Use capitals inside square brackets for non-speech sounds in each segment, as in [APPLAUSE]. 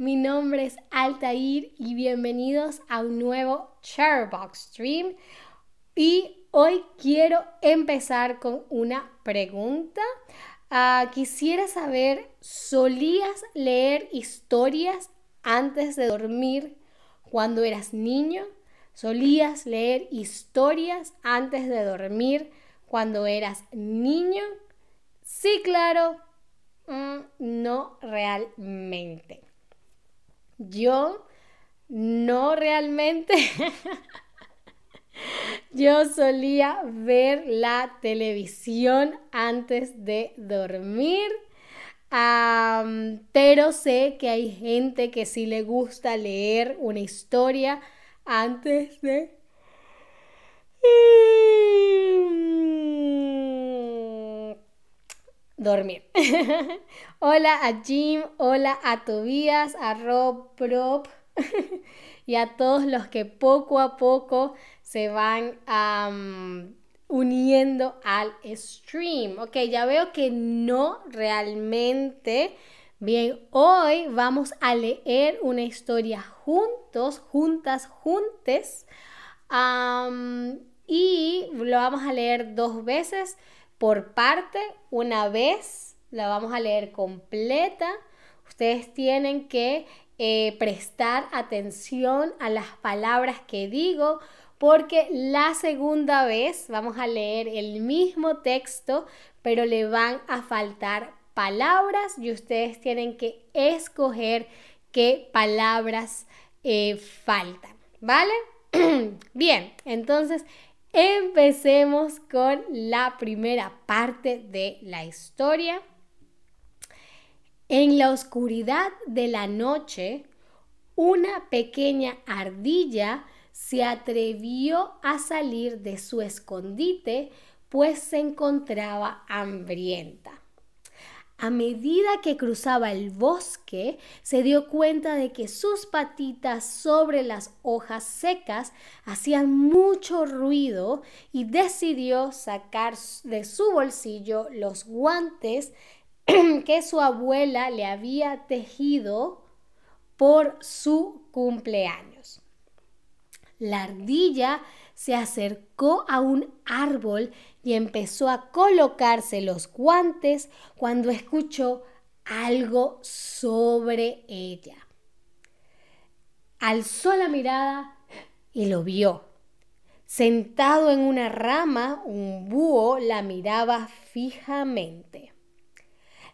mi nombre es Altair y bienvenidos a un nuevo Charbox Stream. Y hoy quiero empezar con una pregunta. Ah, quisiera saber, ¿solías leer historias antes de dormir cuando eras niño? ¿Solías leer historias antes de dormir cuando eras niño? Sí, claro, mm, no realmente. Yo no realmente. [LAUGHS] Yo solía ver la televisión antes de dormir. pero sé que hay gente que sí le gusta leer una historia antes de dormir. [LAUGHS] hola a Jim, hola a Tobías, a Rob Prop [LAUGHS] y a todos los que poco a poco se van uniendo al stream. Ok, ya veo que no realmente. Bien, hoy vamos a leer una historia juntos, juntas, juntes. y lo vamos a leer dos veces por parte, una vez, la vamos a leer completa. Ustedes tienen que eh, prestar atención a las palabras que digo porque la segunda vez vamos a leer el mismo texto, pero le van a faltar palabras y ustedes tienen que escoger qué palabras eh, faltan, ¿vale? [CLEARS THROAT] Bien, entonces Empecemos con la primera parte de la historia. En la oscuridad de la noche, una pequeña ardilla se atrevió a salir de su escondite, pues se encontraba hambrienta. A medida que cruzaba el bosque, se dio cuenta de que sus patitas sobre las hojas secas hacían mucho ruido y decidió sacar de su bolsillo los guantes [CLEARS THROAT] que su abuela le había tejido por su cumpleaños. La ardilla se acercó a un árbol y empezó a colocarse los guantes cuando escuchó algo sobre ella. Alzó la mirada y lo vio. Sentado en una rama, un búho la miraba fijamente.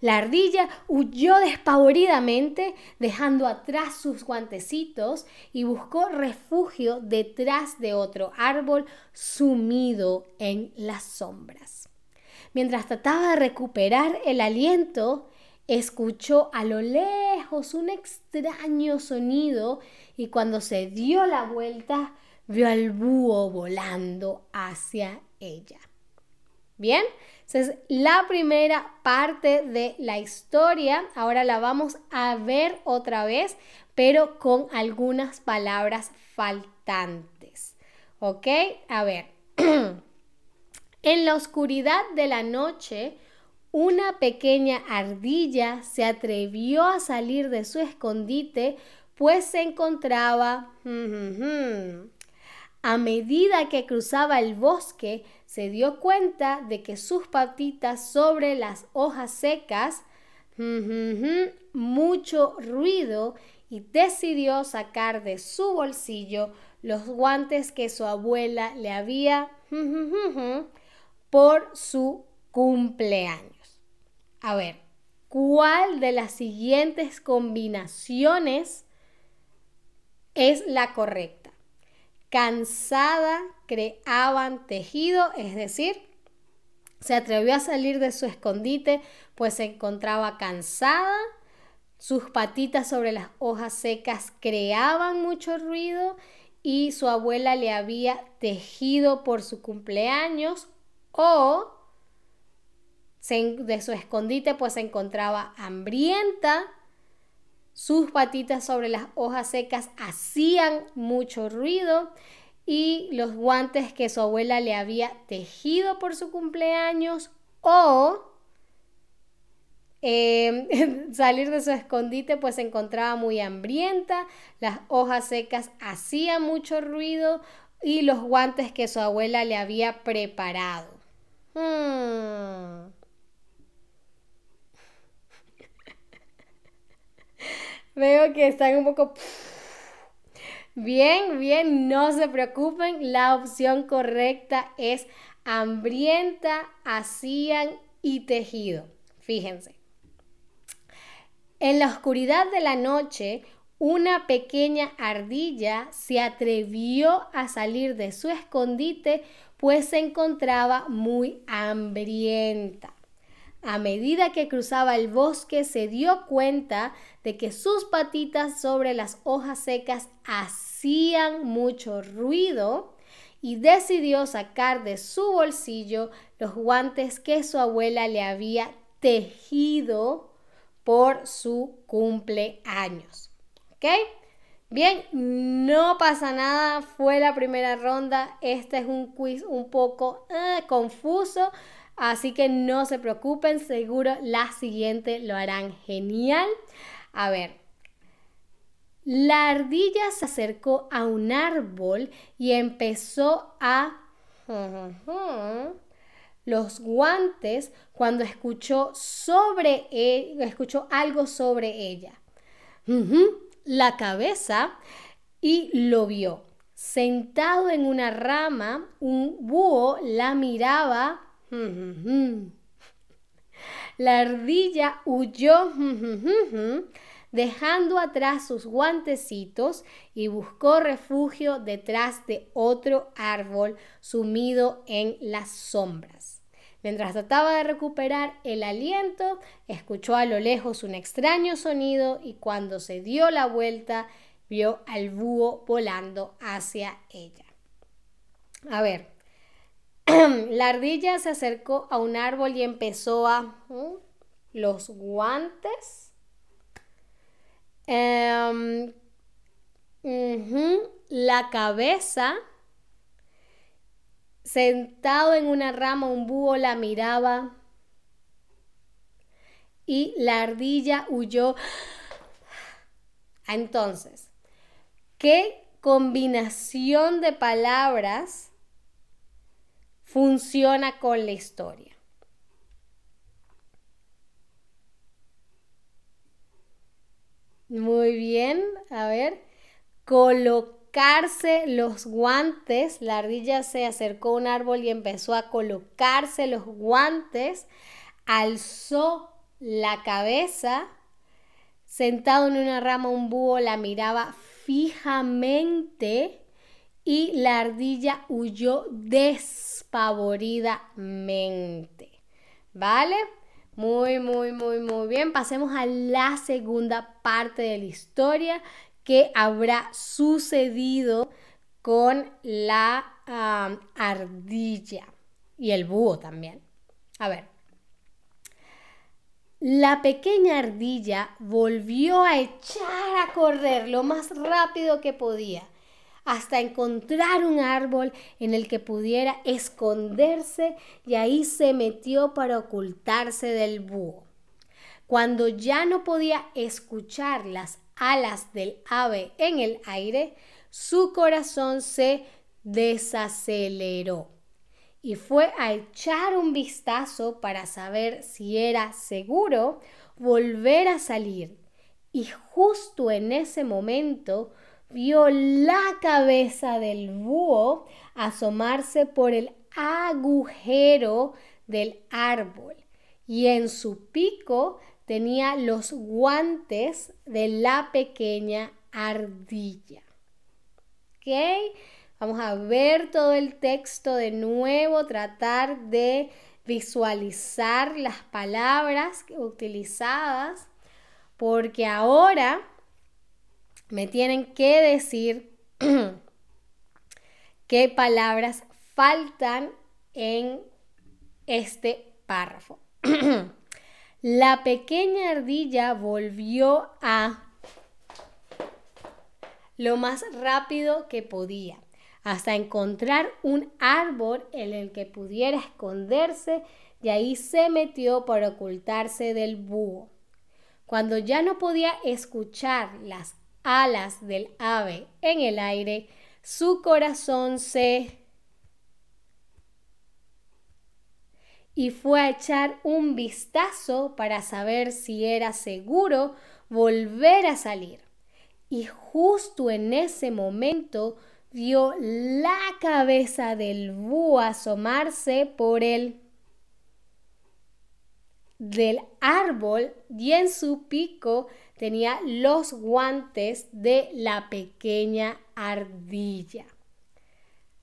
La ardilla huyó despavoridamente, dejando atrás sus guantecitos y buscó refugio detrás de otro árbol sumido en las sombras. Mientras trataba de recuperar el aliento, escuchó a lo lejos un extraño sonido y cuando se dio la vuelta vio al búho volando hacia ella. Bien, es la primera parte de la historia. Ahora la vamos a ver otra vez, pero con algunas palabras faltantes. ¿Ok? A ver. [CLEARS THROAT] en la oscuridad de la noche, una pequeña ardilla se atrevió a salir de su escondite, pues se encontraba... [LAUGHS] A medida que cruzaba el bosque, se dio cuenta de que sus patitas sobre las hojas secas, mucho ruido, y decidió sacar de su bolsillo los guantes que su abuela le había por su cumpleaños. A ver, ¿cuál de las siguientes combinaciones es la correcta? Cansada, creaban tejido, es decir, se atrevió a salir de su escondite, pues se encontraba cansada, sus patitas sobre las hojas secas creaban mucho ruido y su abuela le había tejido por su cumpleaños o de su escondite pues se encontraba hambrienta, sus patitas sobre las hojas secas hacían mucho ruido y los guantes que su abuela le había tejido por su cumpleaños o em, [LAUGHS] salir de su escondite, pues se encontraba muy hambrienta, las hojas secas hacían mucho ruido y los guantes que su abuela le había preparado. Hmm. Veo que están un poco... Bien, bien, no se preocupen, la opción correcta es hambrienta, hacían y tejido. Fíjense. En la oscuridad de la noche, una pequeña ardilla se atrevió a salir de su escondite, pues se encontraba muy hambrienta. A medida que cruzaba el bosque se dio cuenta de que sus patitas sobre las hojas secas hacían mucho ruido y decidió sacar de su bolsillo los guantes que su abuela le había tejido por su cumpleaños. ¿Ok? Bien, no pasa nada, fue la primera ronda. Este es un quiz un poco eh, confuso, Así que no se preocupen, seguro la siguiente lo harán genial. A ver, la ardilla se acercó a un árbol y empezó a... los guantes cuando escuchó sobre e, escuchó algo sobre ella. La cabeza y lo vio. Sentado en una rama, un búho la miraba la ardilla huyó dejando atrás sus guantecitos y buscó refugio detrás de otro árbol sumido en las sombras. Mientras trataba de recuperar el aliento, escuchó a lo lejos un extraño sonido y cuando se dio la vuelta vio al búho volando hacia ella. A ver, [CLEARS THROAT] la ardilla se acercó a un árbol y empezó a... Los guantes. Em, la cabeza. Sentado en una rama, un búho la miraba. Y la ardilla huyó. Entonces, ¿qué combinación de palabras funciona con la historia. Muy bien, a ver, colocarse los guantes. La ardilla se acercó a un árbol y empezó a colocarse los guantes. Alzó la cabeza. Sentado en una rama un búho la miraba fijamente y la ardilla huyó despavoridamente. ¿Vale? Muy, muy, muy, muy bien. Pasemos a la segunda parte de la historia que habrá sucedido con la ardilla y el búho también. A ver. La pequeña ardilla volvió a echar a correr lo más rápido que podía hasta encontrar un árbol en el que pudiera esconderse y ahí se metió para ocultarse del búho. Cuando ya no podía escuchar las alas del ave en el aire, su corazón se desaceleró y fue a echar un vistazo para saber si era seguro volver a salir. Y justo en ese momento vio la cabeza del búho asomarse por el agujero del árbol y en su pico tenía los guantes de la pequeña ardilla. ¿Ok? Vamos a ver todo el texto de nuevo, tratar de visualizar las palabras utilizadas, porque ahora me tienen que decir [CLEARS THROAT] qué palabras faltan en este párrafo. [CLEARS THROAT] La pequeña ardilla volvió a lo más rápido que podía. hasta encontrar un árbol en el que pudiera esconderse y ahí se metió para ocultarse del búho. Cuando ya no podía escuchar las alas del ave en el aire, su corazón se y fue a echar un vistazo para saber si era seguro volver a salir. Y justo en ese momento vio la cabeza del búho asomarse por el del árbol y en su pico tenía los guantes de la pequeña ardilla.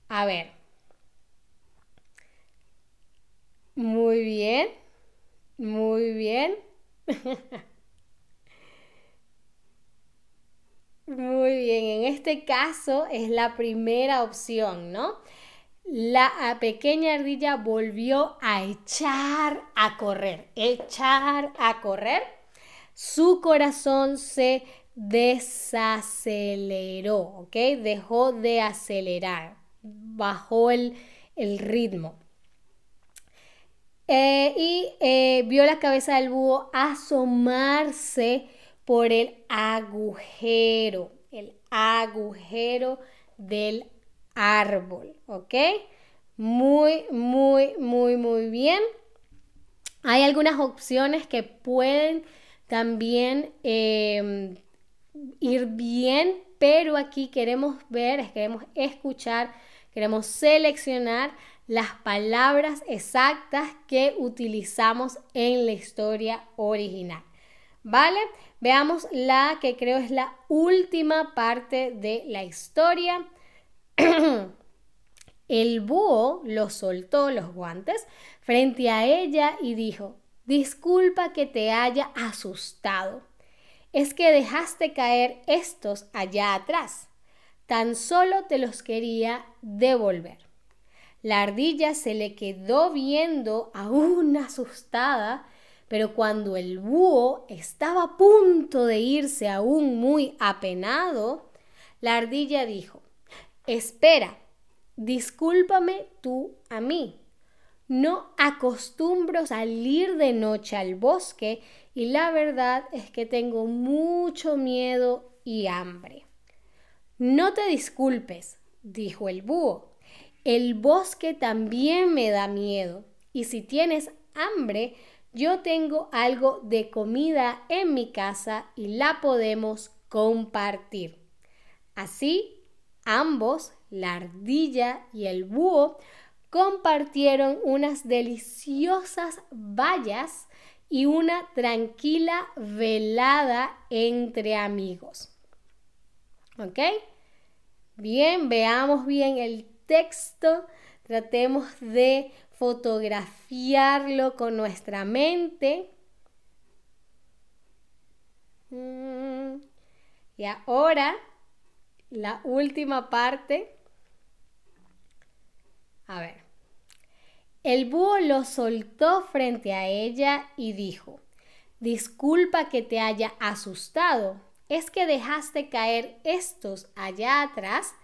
A ver. Muy bien. Muy bien. [LAUGHS] Muy bien, en este caso es la primera opción, ¿no? La pequeña ardilla volvió a echar a correr, echar a correr. Su corazón se desaceleró, ¿ok? Dejó de acelerar, bajó el, ritmo. Eh, y eh, vio la cabeza del búho asomarse por el agujero, el agujero del árbol, ¿ok? Muy, muy, muy, muy bien. Hay algunas opciones que pueden también em, ir bien, pero aquí queremos ver, queremos escuchar, queremos seleccionar las palabras exactas que utilizamos en la historia original. ¿Vale? Veamos la que creo es la última parte de la historia. [CLEARS THROAT] El búho lo soltó los guantes frente a ella y dijo, disculpa que te haya asustado. Es que dejaste caer estos allá atrás. Tan solo te los quería devolver. La ardilla se le quedó viendo aún asustada pero cuando el búho estaba a punto de irse aún muy apenado, la ardilla dijo, Espera, discúlpame tú a mí. No acostumbro salir de noche al bosque y la verdad es que tengo mucho miedo y hambre. No te disculpes, dijo el búho. El bosque también me da miedo y si tienes hambre, yo tengo algo de comida en mi casa y la podemos compartir. Así, ambos, la ardilla y el búho, compartieron unas deliciosas bayas y una tranquila velada entre amigos. ¿Ok? Bien, veamos bien el texto, tratemos de fotografiarlo con nuestra mente. Mm. Y ahora, la última parte. A ver. El búho lo soltó frente a ella y dijo, Disculpa que te haya asustado. Es que dejaste caer estos allá atrás,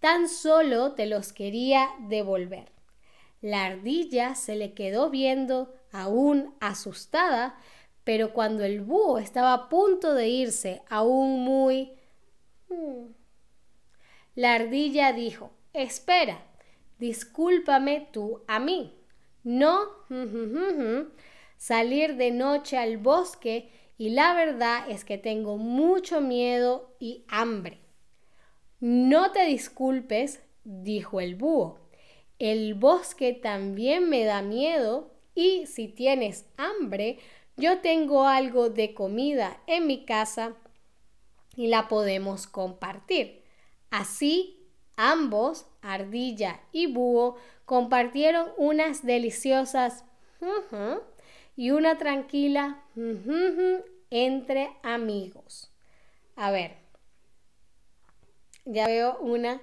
tan solo te los quería devolver. La ardilla se le quedó viendo, aún asustada, pero cuando el búho estaba a punto de irse, aún muy... Hmm, la ardilla dijo, espera, discúlpame tú a mí. No salir de noche al bosque y la verdad es que tengo mucho miedo y hambre. No te disculpes, dijo el búho. El bosque también me da miedo y si tienes hambre, yo tengo algo de comida en mi casa y la podemos compartir. Así, ambos, ardilla y búho, compartieron unas deliciosas y una tranquila entre amigos. A ver, ya veo una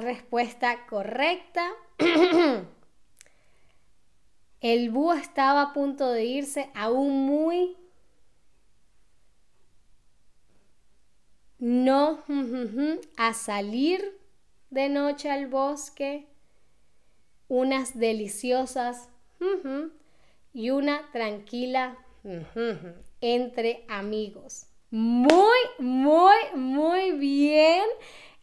respuesta correcta. [CLEARS THROAT] El búho estaba a punto de irse aún muy... No a salir de noche al bosque, unas deliciosas y una tranquila entre amigos. Muy, muy, muy bien.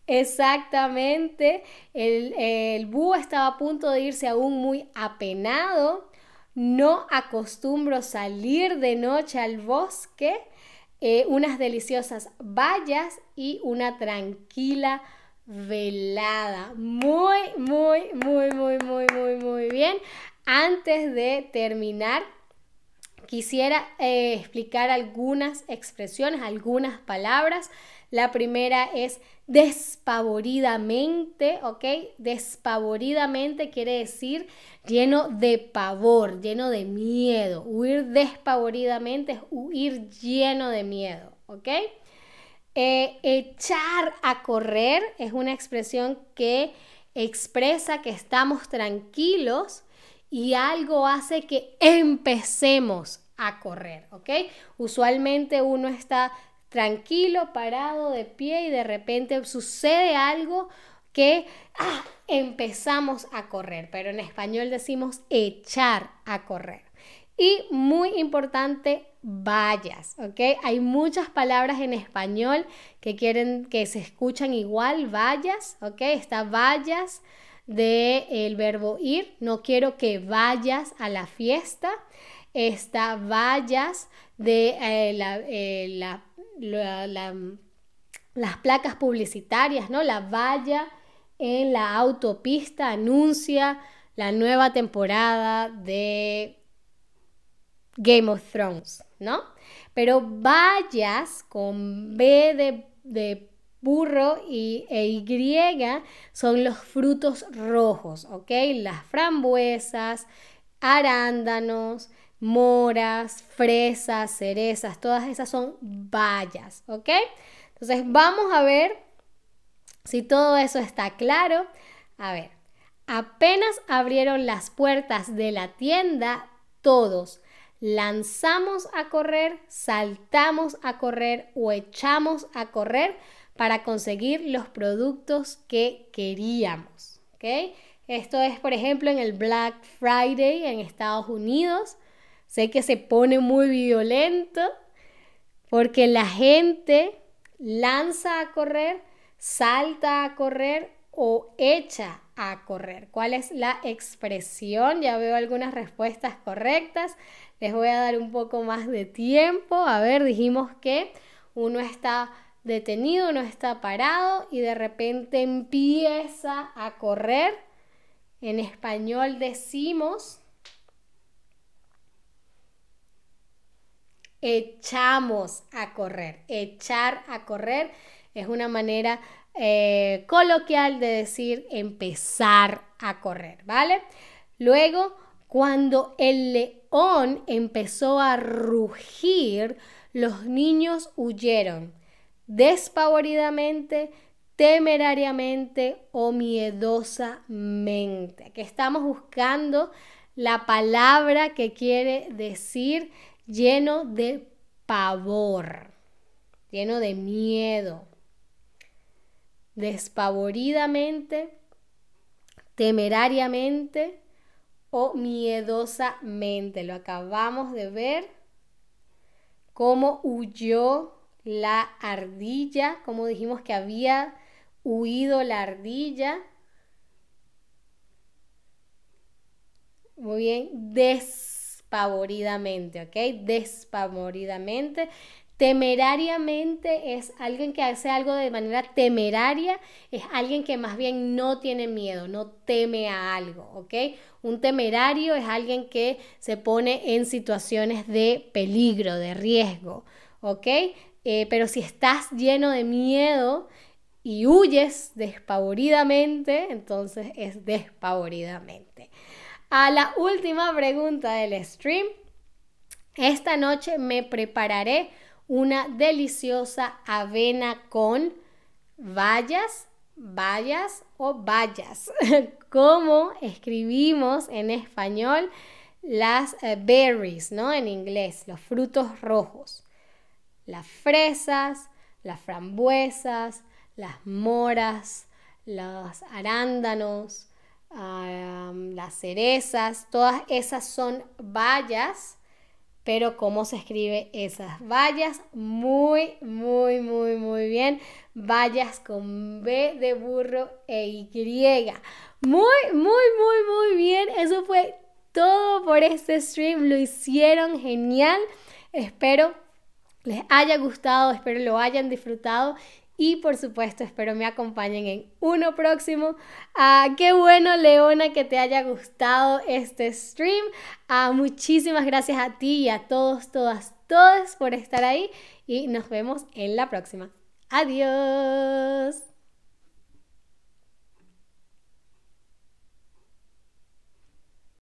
Exactamente. El, el búho estaba a punto de irse aún muy apenado. No acostumbro salir de noche al bosque. Eh, unas deliciosas bayas y una tranquila velada. Muy, muy, muy, muy, muy, muy, muy bien. Antes de terminar, quisiera eh, explicar algunas expresiones, algunas palabras. La primera es despavoridamente, ¿ok? Despavoridamente quiere decir lleno de pavor, lleno de miedo. Huir despavoridamente es huir lleno de miedo, ¿ok? Eh, echar a correr es una expresión que expresa que estamos tranquilos y algo hace que empecemos a correr, ¿ok? Usualmente uno está tranquilo, parado, de pie y de repente sucede algo que ah, empezamos a correr, pero en español decimos echar a correr. Y muy importante, vallas, ¿ok? Hay muchas palabras en español que quieren que se escuchan igual, vallas, ¿ok? Está vallas del el verbo ir, no quiero que vayas a la fiesta. Está vallas de eh, eh, las placas publicitarias, ¿no? La valla en la autopista anuncia la nueva temporada de Game of Thrones, ¿no? Pero vallas con B de, burro y, e Y son los frutos rojos, ¿ok? Las frambuesas, arándanos, moras, fresas, cerezas, todas esas son bayas, ¿ok? Entonces vamos a ver si todo eso está claro. A ver, apenas abrieron las puertas de la tienda, todos lanzamos a correr, saltamos a correr o echamos a correr para conseguir los productos que queríamos. Esto es, por ejemplo, en el Black Friday en Estados Unidos. Sé que se pone muy violento porque la gente lanza a correr, salta a correr o echa a correr. ¿Cuál es la expresión? Ya veo algunas respuestas correctas. Les voy a dar un poco más de tiempo. A ver, dijimos que uno está detenido, uno está parado y de repente empieza a correr. En español decimos echamos a correr. Echar a correr es una manera eh, coloquial de decir empezar a correr, ¿vale? Luego, cuando el león empezó a rugir, los niños huyeron despavoridamente, temerariamente o miedosamente. Que estamos buscando la palabra que quiere decir lleno de pavor, lleno de miedo despavoridamente, temerariamente o miedosamente. Lo acabamos de ver. Cómo huyó la ardilla, como dijimos que había huido la ardilla. Muy bien, despavoridamente, ¿ok? Despavoridamente. Temerariamente es alguien que hace algo de manera temeraria, es alguien que más bien no tiene miedo, no teme a algo, ¿ok? Un temerario es alguien que se pone en situaciones de peligro, de riesgo, ¿ok? Eh, pero si estás lleno de miedo y huyes despavoridamente, entonces es despavoridamente. A la última pregunta del stream, esta noche me prepararé una deliciosa avena con bayas, bayas o bayas, [LAUGHS] como escribimos en español las eh, berries, ¿no? En inglés, los frutos rojos. Las fresas, las frambuesas, las moras, los arándanos, las cerezas, todas esas son bayas, pero ¿cómo se escribe esas bayas? Muy, muy, muy, muy bien. Bayas con B de burro e Y. Muy, muy, muy, muy bien. Eso fue todo por este stream. Lo hicieron genial. Espero les haya gustado, espero lo hayan disfrutado y por supuesto espero me acompañen en uno próximo. Ah, qué bueno Leona que te haya gustado este stream. Ah, muchísimas gracias a ti y a todos, todas, todas por estar ahí y nos vemos en la próxima. Adiós.